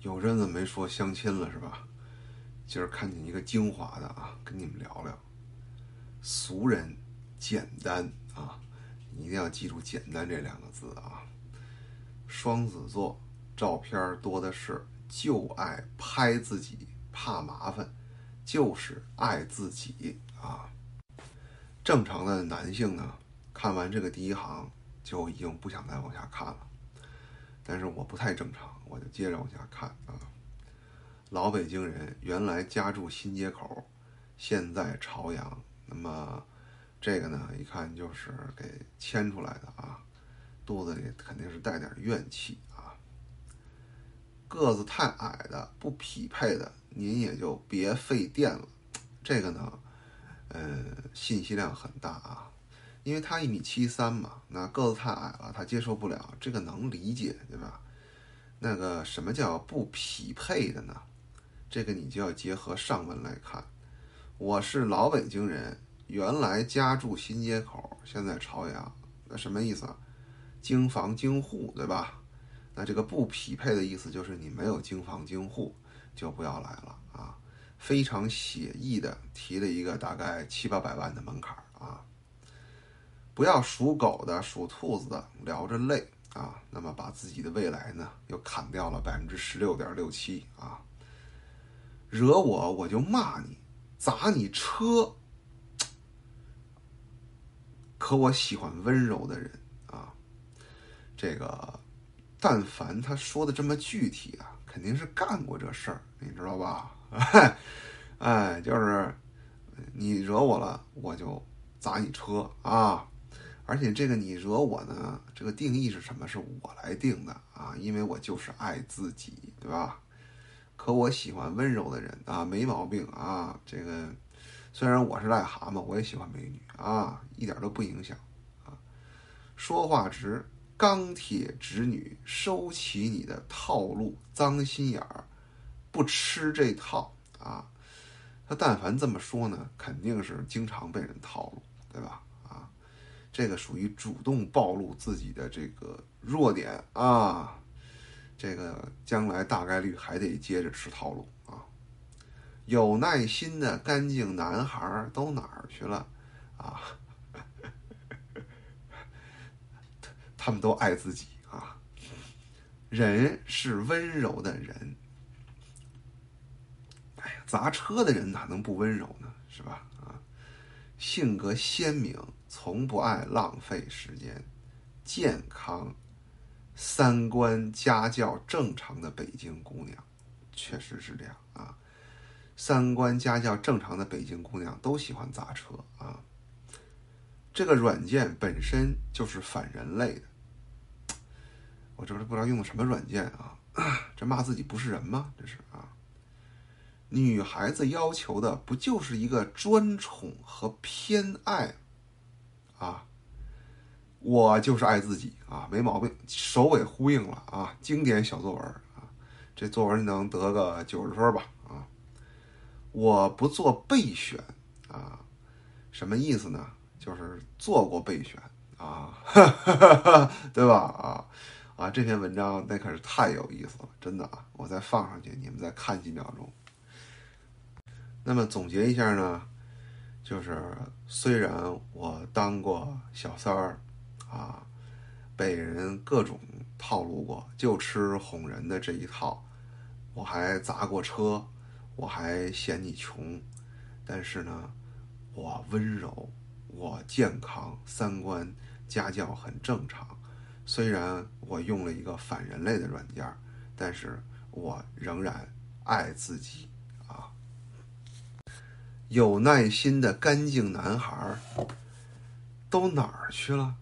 有阵子没说相亲了是吧？今儿看见一个精华的啊，跟你们聊聊。俗人简单啊，你一定要记住“简单”这两个字啊。双子座照片多的是，就爱拍自己，怕麻烦，就是爱自己啊。正常的男性呢，看完这个第一行就已经不想再往下看了。但是我不太正常，我就接着往下看啊。老北京人原来家住新街口，现在朝阳。那么这个呢，一看就是给牵出来的啊，肚子里肯定是带点怨气啊。个子太矮的不匹配的，您也就别费电了。这个呢，呃，信息量很大啊。因为他一米七三嘛，那个子太矮了，他接受不了，这个能理解，对吧？那个什么叫不匹配的呢？这个你就要结合上文来看。我是老北京人，原来家住新街口，现在朝阳，那什么意思啊？京房京户，对吧？那这个不匹配的意思就是你没有京房京户，就不要来了啊！非常写意的提了一个大概七八百万的门槛啊。不要属狗的、属兔子的聊着累啊，那么把自己的未来呢又砍掉了百分之十六点六七啊！惹我我就骂你，砸你车。可我喜欢温柔的人啊，这个，但凡他说的这么具体啊，肯定是干过这事儿，你知道吧？哎，就是你惹我了，我就砸你车啊！而且这个你惹我呢？这个定义是什么？是我来定的啊，因为我就是爱自己，对吧？可我喜欢温柔的人啊，没毛病啊。这个虽然我是癞蛤蟆，我也喜欢美女啊，一点都不影响啊。说话直，钢铁直女，收起你的套路，脏心眼儿，不吃这套啊。他但凡这么说呢，肯定是经常被人套路，对吧？这个属于主动暴露自己的这个弱点啊，这个将来大概率还得接着吃套路啊。有耐心的干净男孩都哪儿去了啊？他他们都爱自己啊。人是温柔的人，哎呀，砸车的人哪能不温柔呢？是吧？性格鲜明。从不爱浪费时间，健康、三观、家教正常的北京姑娘，确实是这样啊。三观家教正常的北京姑娘都喜欢砸车啊。这个软件本身就是反人类的，我这是不知道用的什么软件啊？这骂自己不是人吗？这是啊。女孩子要求的不就是一个专宠和偏爱？啊，我就是爱自己啊，没毛病，首尾呼应了啊，经典小作文啊，这作文能得个九十分吧啊，我不做备选啊，什么意思呢？就是做过备选啊，对吧？啊啊，这篇文章那可是太有意思了，真的啊，我再放上去，你们再看几秒钟。那么总结一下呢？就是虽然我当过小三儿，啊，被人各种套路过，就吃哄人的这一套，我还砸过车，我还嫌你穷，但是呢，我温柔，我健康，三观家教很正常。虽然我用了一个反人类的软件，但是我仍然爱自己。有耐心的干净男孩都哪儿去了？